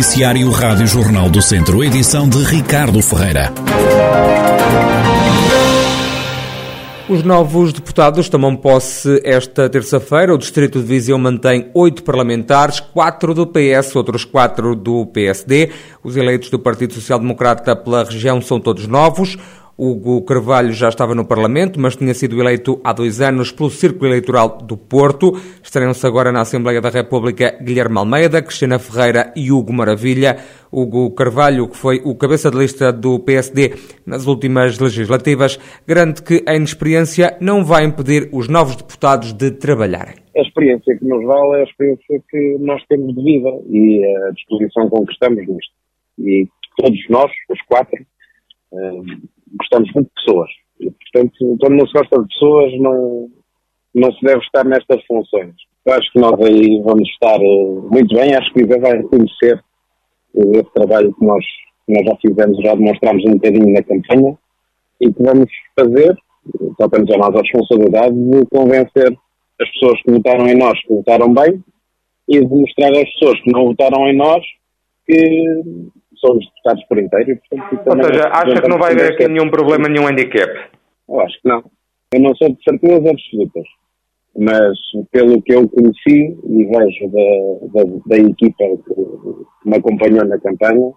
Noticiário Rádio Jornal do Centro, edição de Ricardo Ferreira. Os novos deputados tomam posse esta terça-feira. O Distrito de Viseu mantém oito parlamentares, quatro do PS, outros quatro do PSD. Os eleitos do Partido Social Democrata pela região são todos novos. Hugo Carvalho já estava no Parlamento, mas tinha sido eleito há dois anos pelo Círculo Eleitoral do Porto. Estarão-se agora na Assembleia da República Guilherme Almeida, Cristina Ferreira e Hugo Maravilha. Hugo Carvalho, que foi o cabeça de lista do PSD nas últimas legislativas, garante que a inexperiência não vai impedir os novos deputados de trabalharem. A experiência que nos vale é a experiência que nós temos de vida e a disposição com que estamos nisto. E todos nós, os quatro, eh, gostamos muito de pessoas. E, portanto, quando não se gosta de pessoas, não, não se deve estar nestas funções. Eu acho que nós aí vamos estar uh, muito bem. Acho que o IBE vai reconhecer uh, esse trabalho que nós, que nós já fizemos, já demonstramos um bocadinho na campanha e que vamos fazer, só temos a nós a responsabilidade de convencer as pessoas que votaram em nós que votaram bem e de mostrar às pessoas que não votaram em nós que somos deputados por inteiro. E, portanto, Ou seja, acha que não vai haver aqui nenhum problema, nenhum handicap? Eu acho que não. Eu não sou de certezas absolutas, mas pelo que eu conheci e vejo da, da, da equipa que me acompanhou na campanha,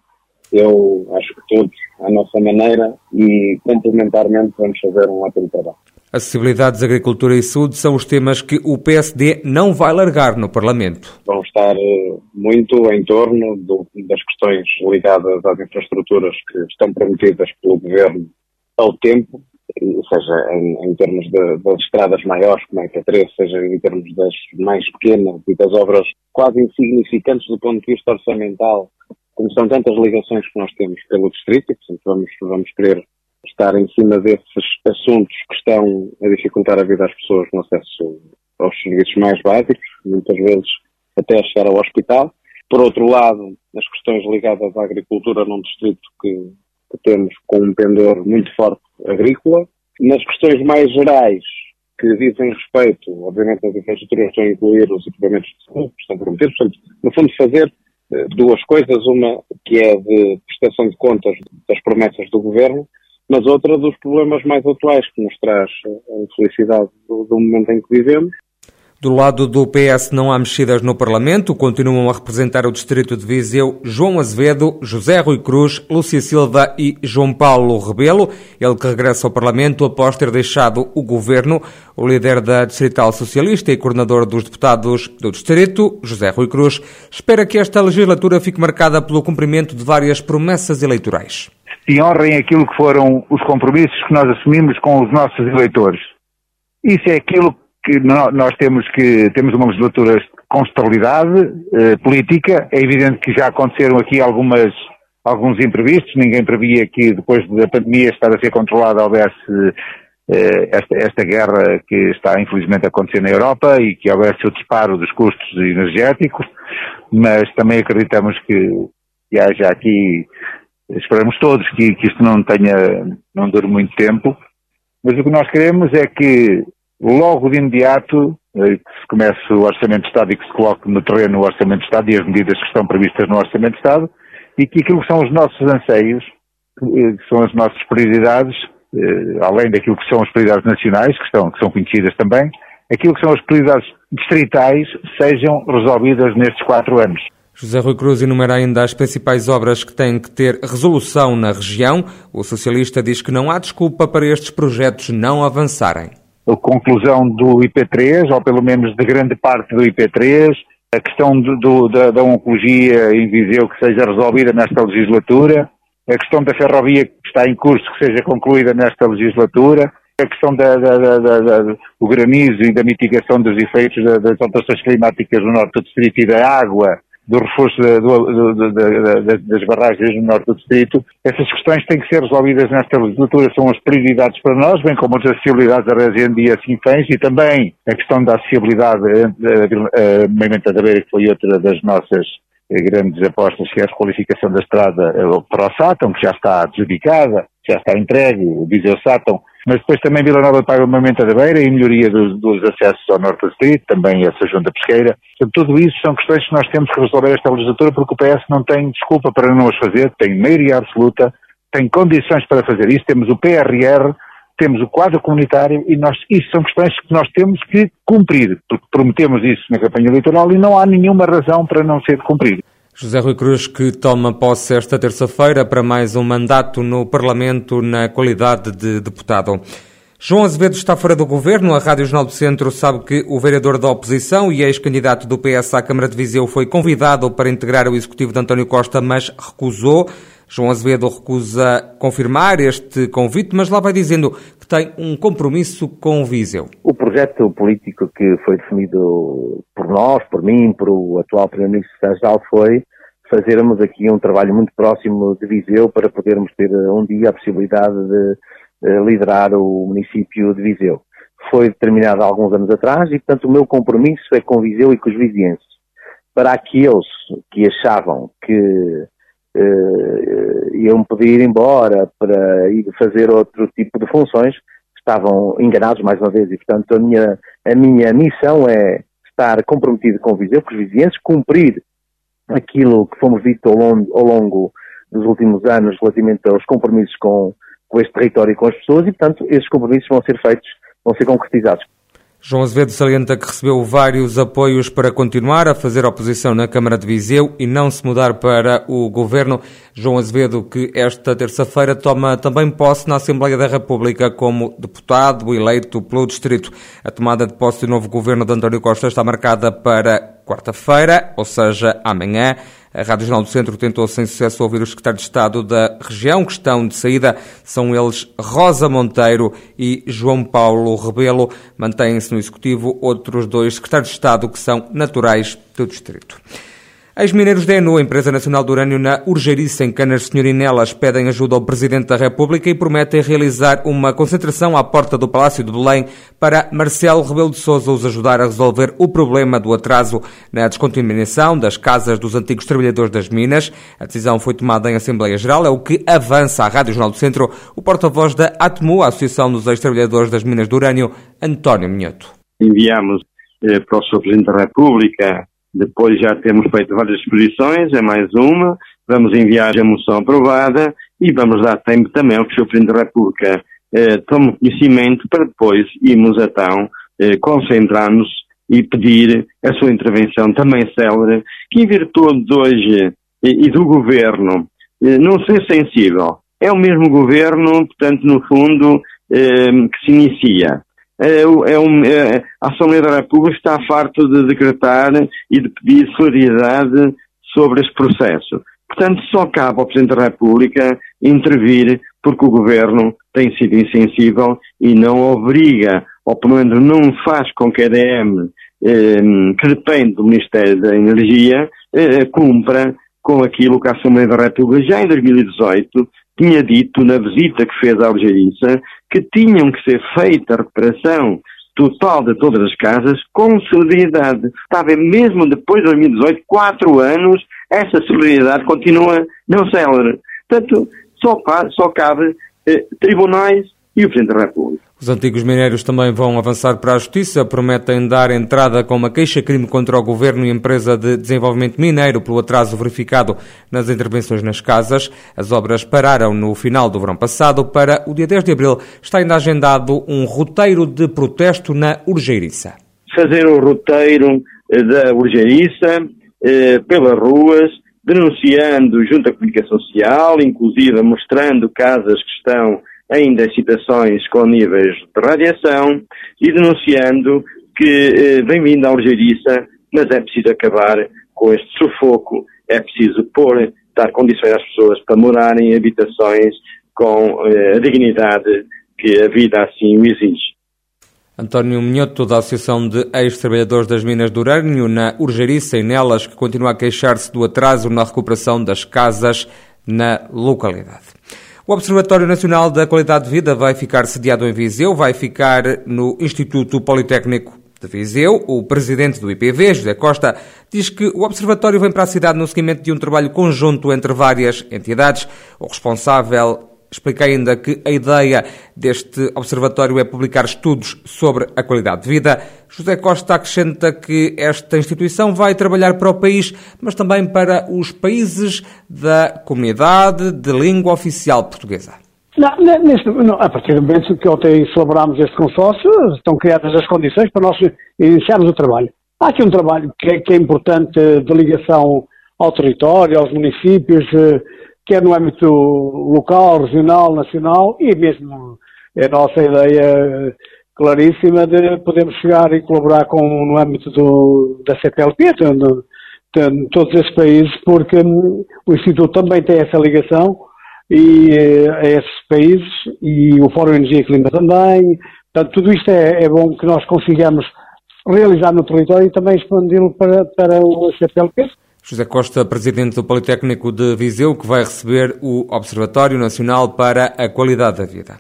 eu acho que todos, à nossa maneira e complementarmente, vamos fazer um ótimo trabalho. Acessibilidades, agricultura e saúde são os temas que o PSD não vai largar no Parlamento. Vão estar eh, muito em torno do, das questões ligadas às infraestruturas que estão prometidas pelo Governo ao tempo, seja em, em termos de, das estradas maiores, como é que é 3 seja em termos das mais pequenas e das obras quase insignificantes do ponto de vista orçamental, como são tantas ligações que nós temos pelo Distrito, portanto vamos, vamos querer estar em cima desses assuntos que estão a dificultar a vida das pessoas no acesso aos serviços mais básicos, muitas vezes até chegar ao hospital. Por outro lado, as questões ligadas à agricultura num distrito que, que temos com um pendor muito forte agrícola. Nas questões mais gerais, que dizem respeito, obviamente, às infraestruturas estão a incluir os equipamentos de saúde que estão prometidos. Portanto, no fundo, fazer eh, duas coisas. Uma que é de prestação de contas das promessas do governo mas outra dos problemas mais atuais que nos traz a infelicidade do, do momento em que vivemos. Do lado do PS não há mexidas no Parlamento, continuam a representar o Distrito de Viseu João Azevedo, José Rui Cruz, Lúcia Silva e João Paulo Rebelo, ele que regressa ao Parlamento após ter deixado o governo. O líder da Distrital Socialista e coordenador dos deputados do Distrito, José Rui Cruz, espera que esta legislatura fique marcada pelo cumprimento de várias promessas eleitorais e honrem aquilo que foram os compromissos que nós assumimos com os nossos eleitores. Isso é aquilo que nós temos que temos uma legislatura com estabilidade eh, política. É evidente que já aconteceram aqui algumas alguns imprevistos. Ninguém previa que depois da pandemia estar a ser controlada houvesse eh, esta, esta guerra que está infelizmente a acontecer na Europa e que houvesse o disparo dos custos energéticos. Mas também acreditamos que, que haja aqui esperamos todos que, que isto não tenha, não dure muito tempo, mas o que nós queremos é que logo de imediato eh, que se comece o Orçamento de Estado e que se coloque no terreno o Orçamento de Estado e as medidas que estão previstas no Orçamento de Estado e que aquilo que são os nossos anseios, eh, que são as nossas prioridades, eh, além daquilo que são as prioridades nacionais, que, estão, que são conhecidas também, aquilo que são as prioridades distritais sejam resolvidas nestes quatro anos. José Rui Cruz enumera ainda as principais obras que têm que ter resolução na região. O socialista diz que não há desculpa para estes projetos não avançarem. A conclusão do IP3, ou pelo menos de grande parte do IP3, a questão do, do, da, da oncologia em Viseu que seja resolvida nesta legislatura, a questão da ferrovia que está em curso que seja concluída nesta legislatura, a questão da, da, da, do granizo e da mitigação dos efeitos das alterações climáticas no norte do distrito e da água do reforço do, do, do, das barragens no norte do distrito, essas questões têm que ser resolvidas nesta legislatura, são as prioridades para nós, bem como as acessibilidades da região de Sinfãs e também a questão da acessibilidade a Moimenta da Beira, que foi outra das nossas grandes apostas, que é a requalificação da estrada para o Sátão, que já está adjudicada, já está entregue, o Viseu Sátão, mas depois também Vila Nova Paga Mamenta da Beira e melhoria dos, dos acessos ao Norte do Distrito, também essa junta pesqueira. Portanto, tudo isso são questões que nós temos que resolver esta legislatura porque o PS não tem desculpa para não as fazer, tem maioria absoluta, tem condições para fazer isso, temos o PRR, temos o quadro comunitário e nós, isso são questões que nós temos que cumprir, porque prometemos isso na campanha eleitoral e não há nenhuma razão para não ser cumprido. José Rui Cruz, que toma posse esta terça-feira para mais um mandato no Parlamento na qualidade de deputado. João Azevedo está fora do governo. A Rádio Jornal do Centro sabe que o vereador da oposição e ex-candidato do PS à Câmara de Viseu foi convidado para integrar o executivo de António Costa, mas recusou. João Azevedo recusa confirmar este convite, mas lá vai dizendo que tem um compromisso com Viseu. O projeto político que foi definido por nós, por mim, por o atual Primeiro-Ministro Sérgio foi fazermos aqui um trabalho muito próximo de Viseu para podermos ter eh, um dia a possibilidade de eh, liderar o município de Viseu. Foi determinado há alguns anos atrás e, portanto, o meu compromisso é com Viseu e com os vizienses. Para aqueles que achavam que uh, iam pedir embora para ir fazer outro tipo de funções, estavam enganados mais uma vez e, portanto, a minha, a minha missão é estar comprometido com o Viseu, com os vizinhenses, cumprir aquilo que fomos dito ao longo, ao longo dos últimos anos relativamente aos compromissos com, com este território e com as pessoas e, portanto, esses compromissos vão ser feitos, vão ser concretizados. João Azevedo salienta que recebeu vários apoios para continuar a fazer oposição na Câmara de Viseu e não se mudar para o governo. João Azevedo, que esta terça-feira toma também posse na Assembleia da República como deputado eleito pelo Distrito. A tomada de posse do novo governo de António Costa está marcada para quarta-feira, ou seja, amanhã. A Rádio Jornal do Centro tentou sem sucesso ouvir o secretário de Estado da região, que estão de saída. São eles Rosa Monteiro e João Paulo Rebelo. Mantêm-se no Executivo outros dois secretários de Estado que são naturais do Distrito. Ex-mineiros da ENU, Empresa Nacional do Urânio na Urgeiriça, em Canas Senhorinelas, pedem ajuda ao Presidente da República e prometem realizar uma concentração à porta do Palácio de Belém para Marcelo Rebelo de Sousa os ajudar a resolver o problema do atraso na descontaminação das casas dos antigos trabalhadores das minas. A decisão foi tomada em Assembleia Geral, é o que avança à Rádio Jornal do Centro o porta-voz da ATMU, a Associação dos Ex-Trabalhadores das Minas de Urânio, António Minhoto. Enviamos eh, para o Sr. Presidente da República depois já temos feito várias exposições, é mais uma. Vamos enviar a moção aprovada e vamos dar tempo também ao que o Sr. Presidente da República eh, tome conhecimento para depois irmos então eh, concentrar-nos e pedir a sua intervenção também célere, que em virtude de hoje e, e do Governo eh, não ser sensível, é o mesmo Governo, portanto, no fundo, eh, que se inicia é, é um, é, a Assembleia da República está farto de decretar e de pedir solidariedade sobre este processo. Portanto, só cabe ao Presidente da República intervir porque o Governo tem sido insensível e não obriga, ou pelo menos não faz com que a EDM, eh, que depende do Ministério da Energia, eh, cumpra com aquilo que a Assembleia da República já em 2018 tinha dito na visita que fez à Algeriça que tinham que ser feita a recuperação total de todas as casas com celeridade. Estava mesmo depois de 2018, quatro anos, essa celeridade continua não célere. Portanto, só, só cabe eh, tribunais e o Presidente da República. Os antigos minérios também vão avançar para a Justiça, prometem dar entrada com uma queixa-crime contra o Governo e a empresa de desenvolvimento mineiro pelo atraso verificado nas intervenções nas casas. As obras pararam no final do verão passado. Para o dia 10 de abril está ainda agendado um roteiro de protesto na Urgeiriça. Fazer o roteiro eh, da Urgeiriça eh, pelas ruas, denunciando junto à comunicação social, inclusive mostrando casas que estão ainda situações com níveis de radiação e denunciando que eh, bem-vindo à Algeriça, mas é preciso acabar com este sufoco, é preciso pôr, dar condições às pessoas para morarem em habitações com eh, a dignidade que a vida assim o exige. António Minhoto, da Associação de Ex-Trabalhadores das Minas de Urânio, na Urgeriça e nelas, que continua a queixar-se do atraso na recuperação das casas na localidade. O Observatório Nacional da Qualidade de Vida vai ficar sediado em Viseu, vai ficar no Instituto Politécnico de Viseu. O presidente do IPV, José Costa, diz que o Observatório vem para a cidade no seguimento de um trabalho conjunto entre várias entidades. O responsável Explica ainda que a ideia deste observatório é publicar estudos sobre a qualidade de vida. José Costa acrescenta que esta instituição vai trabalhar para o país, mas também para os países da comunidade de língua oficial portuguesa. Não, neste, não, a partir do momento que ontem celebramos este consórcio, estão criadas as condições para nós iniciarmos o trabalho. Há aqui um trabalho que é, que é importante de ligação ao território, aos municípios, eh, quer no âmbito local, regional, nacional e mesmo é a nossa ideia claríssima de podermos chegar e colaborar com, no âmbito do, da CPLP, de, de, todos esses países, porque o Instituto também tem essa ligação e, eh, a esses países e o Fórum Energia e Clima também. Portanto, tudo isto é, é bom que nós consigamos realizar no território e também expandi-lo para, para o CPLP. José Costa, presidente do Politécnico de Viseu, que vai receber o Observatório Nacional para a Qualidade da Vida.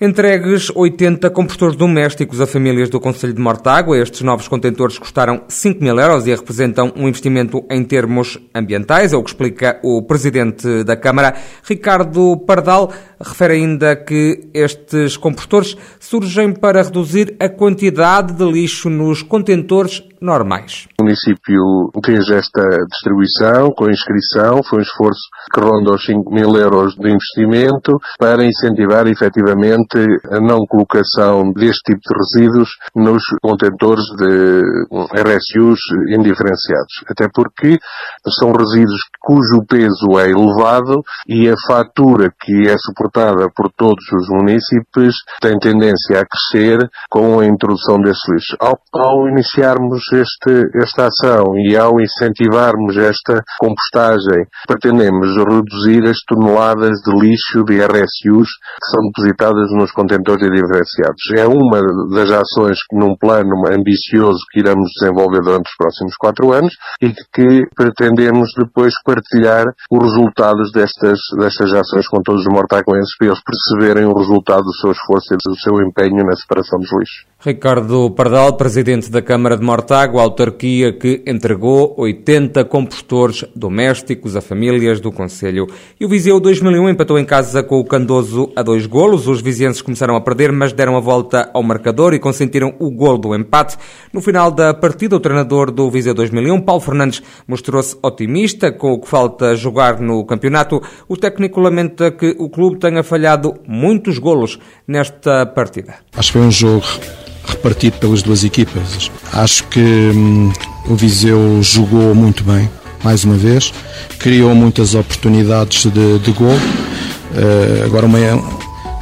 Entregues 80 compostores domésticos a famílias do Conselho de Mortágua. Estes novos contentores custaram 5 mil euros e representam um investimento em termos ambientais, é o que explica o Presidente da Câmara, Ricardo Pardal. Refere ainda que estes compostores surgem para reduzir a quantidade de lixo nos contentores normais. O município fez esta distribuição com inscrição, foi um esforço que ronda os 5 mil euros de investimento para incentivar efetivamente a não colocação deste tipo de resíduos nos contentores de RSUs indiferenciados. Até porque são resíduos cujo peso é elevado e a fatura que é suportada por todos os municípios tem tendência a crescer com a introdução desses lixos. Ao, ao iniciarmos este, esta ação e ao incentivarmos esta compostagem, pretendemos reduzir as toneladas de lixo de RSUs que são depositadas nos contentores diferenciados. É uma das ações num plano ambicioso que iremos desenvolver durante os próximos quatro anos e que pretendemos depois partilhar os resultados destas, destas ações com todos os mortacoenses para eles perceberem o resultado do seu esforço e do seu empenho na separação dos lixos. Ricardo Pardal, presidente da Câmara de Mortágua, autarquia que entregou 80 compostores domésticos a famílias do Conselho. E o Viseu 2001 empatou em casa com o Candoso a dois golos. Os vizienses começaram a perder, mas deram a volta ao marcador e consentiram o gol do empate. No final da partida, o treinador do Viseu 2001, Paulo Fernandes, mostrou-se otimista com o que falta jogar no campeonato. O técnico lamenta que o clube tenha falhado muitos golos nesta partida. Acho que foi um jogo repartido pelas duas equipas. Acho que hum, o Viseu jogou muito bem, mais uma vez, criou muitas oportunidades de, de gol. Uh, agora uma,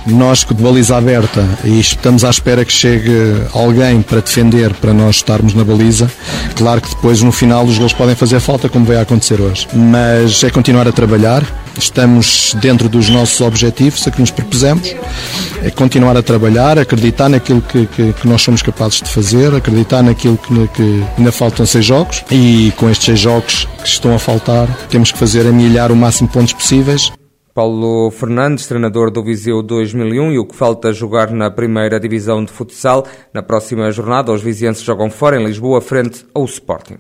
nós que de baliza aberta e estamos à espera que chegue alguém para defender para nós estarmos na baliza, claro que depois no final os gols podem fazer falta como vai acontecer hoje. Mas é continuar a trabalhar, estamos dentro dos nossos objetivos a que nos propusemos, é continuar a trabalhar, acreditar naquilo que, que, que nós somos capazes de fazer, acreditar naquilo que, que, ainda faltam seis jogos e com estes seis jogos que estão a faltar temos que fazer amilhar o máximo de pontos possíveis Paulo Fernandes, treinador do Viseu 2001 e o que falta jogar na primeira divisão de futsal. Na próxima jornada, os vizienses jogam fora em Lisboa frente ao Sporting.